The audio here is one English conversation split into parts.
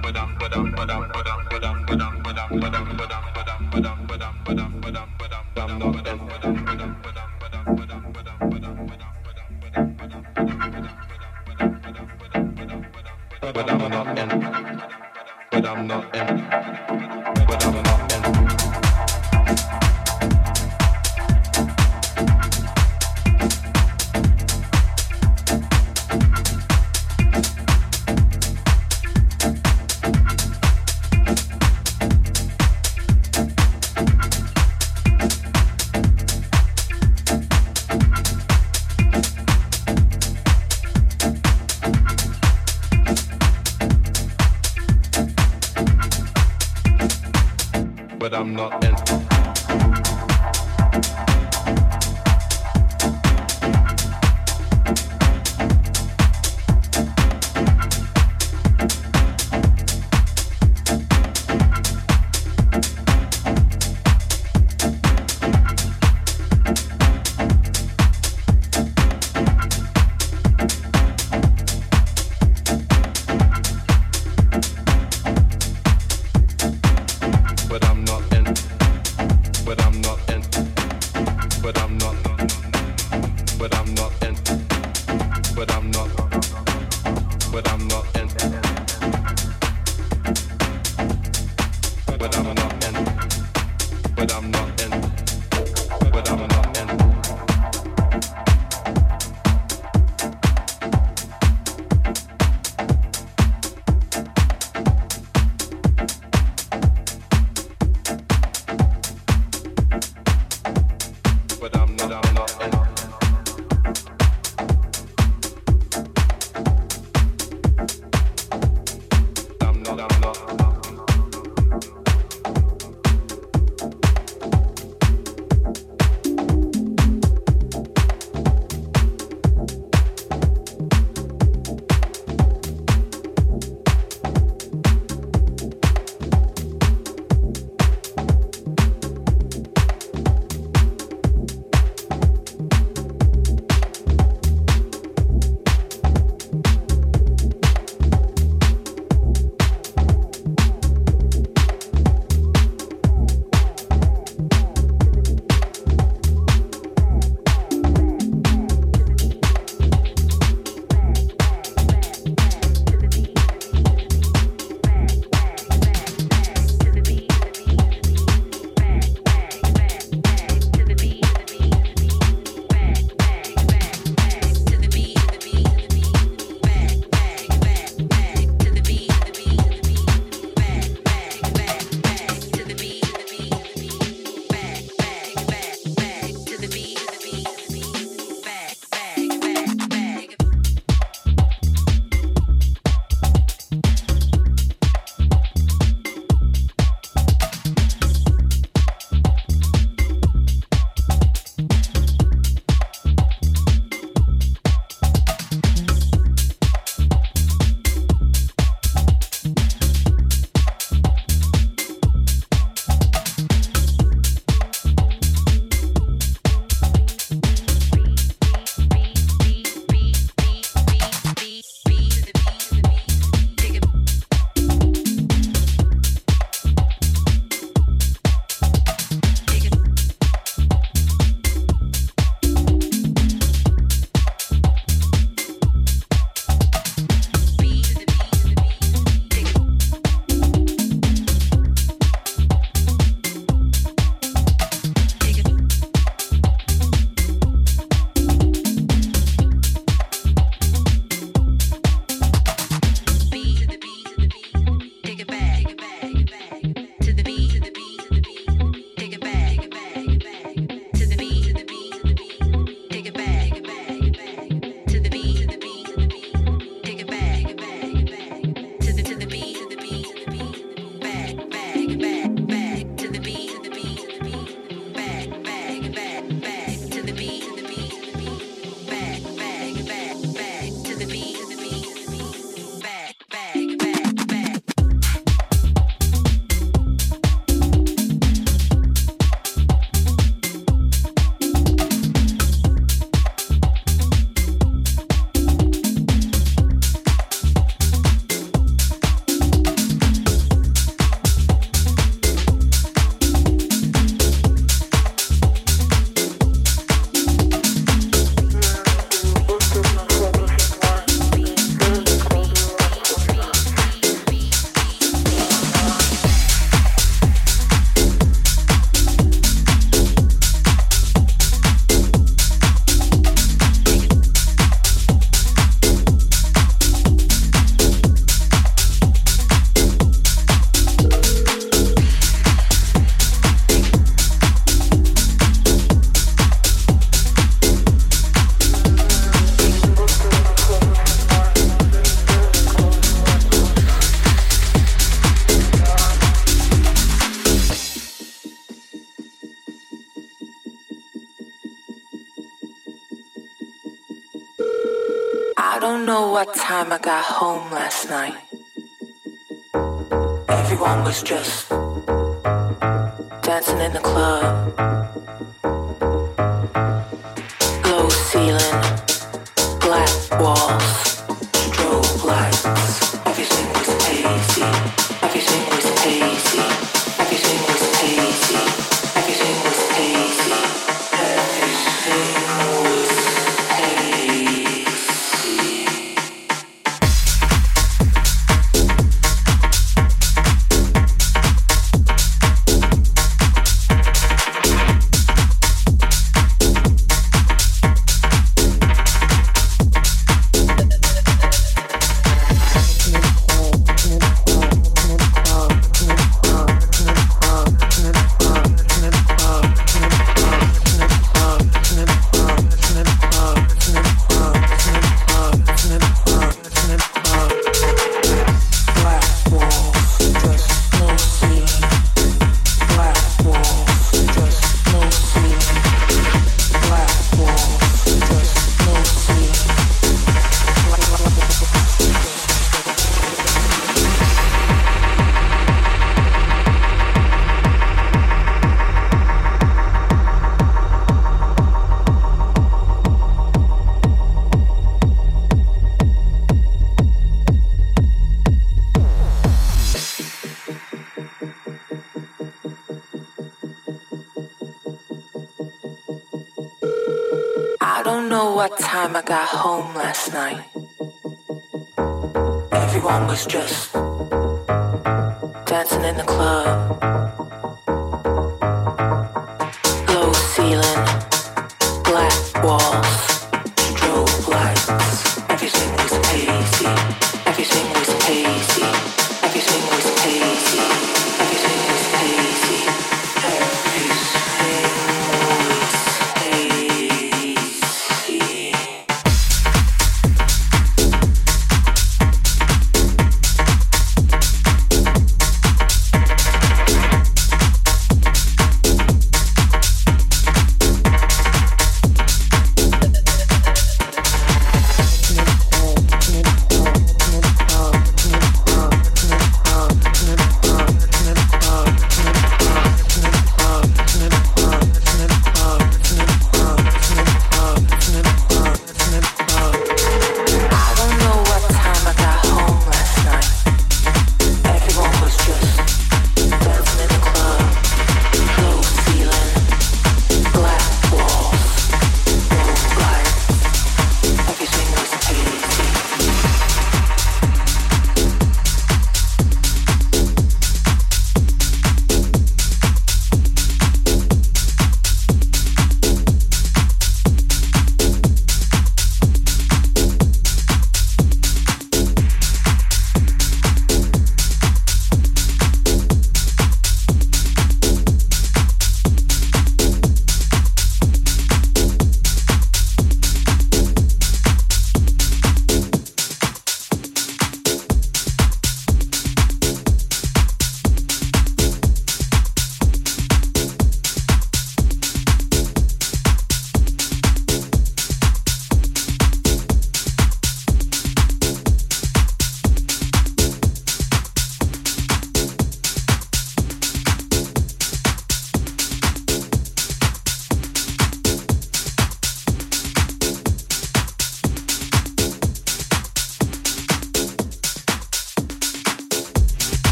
Ba-dum, ba-dum, ba-dum, ba-dum, ba-dum, ba-dum, ba-dum, ba-dum, ba-dum. Just dancing in the club.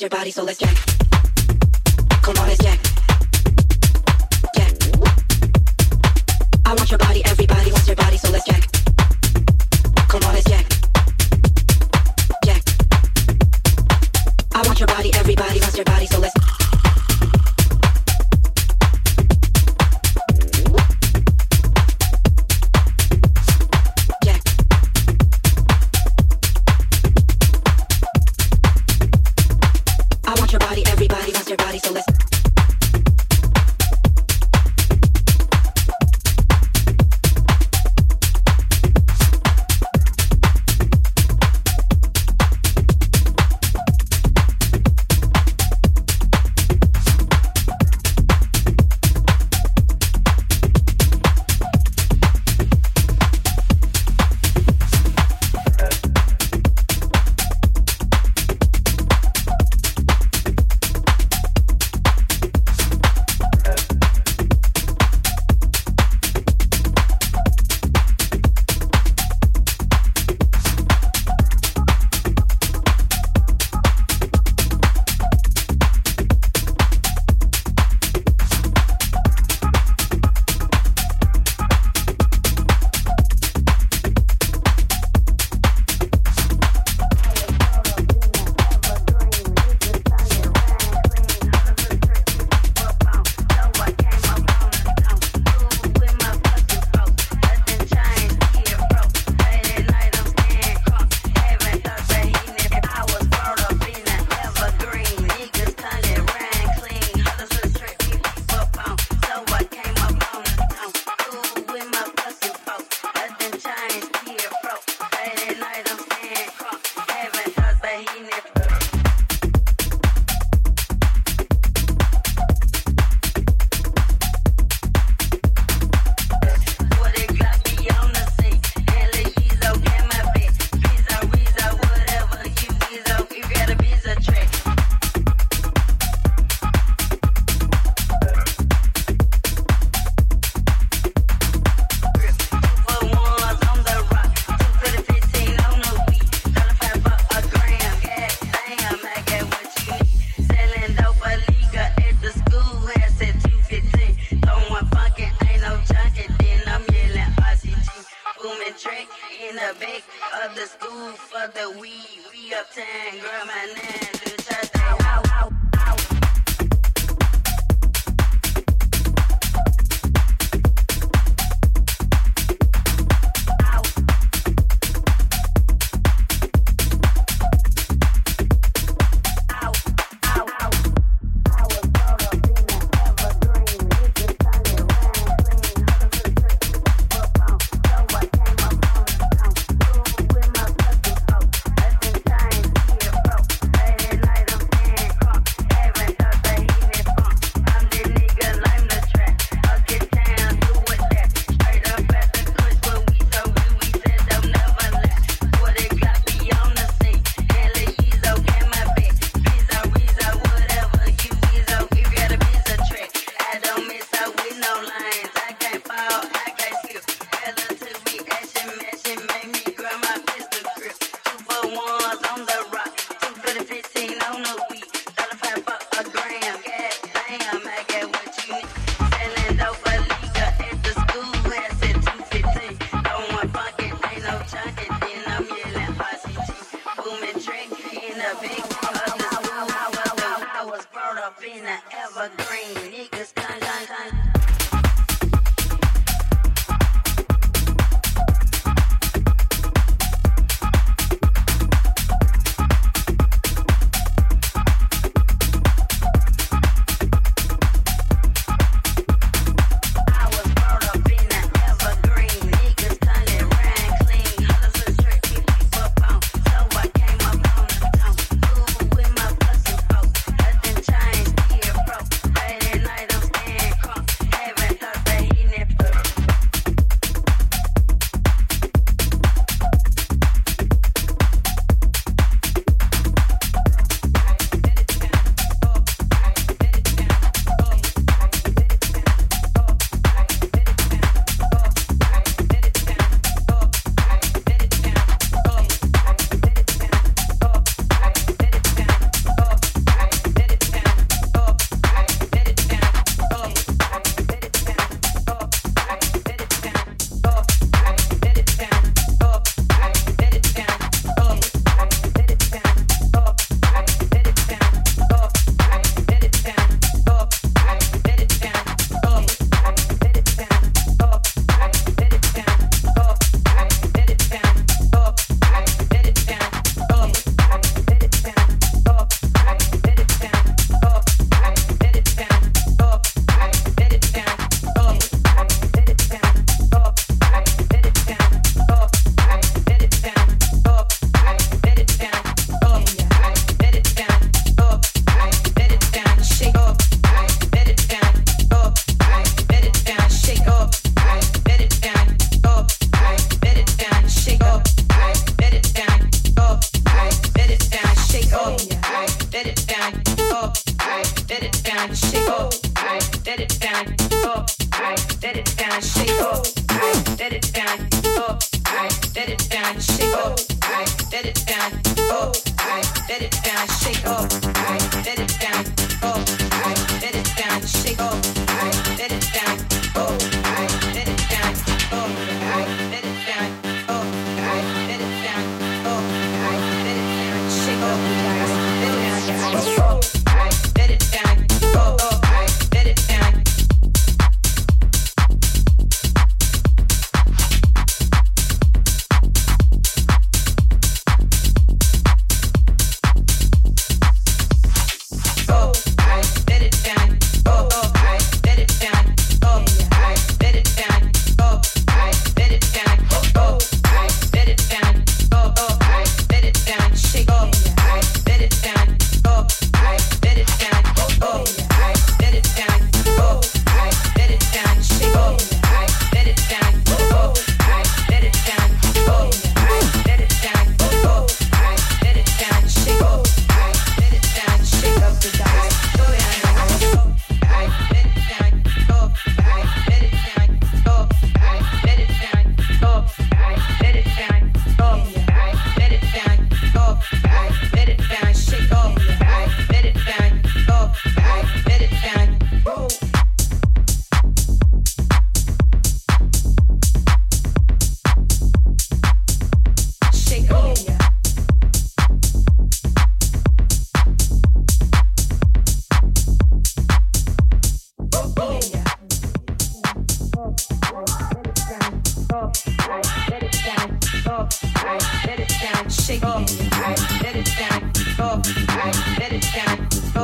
Your body, so let's jack.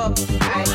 Shake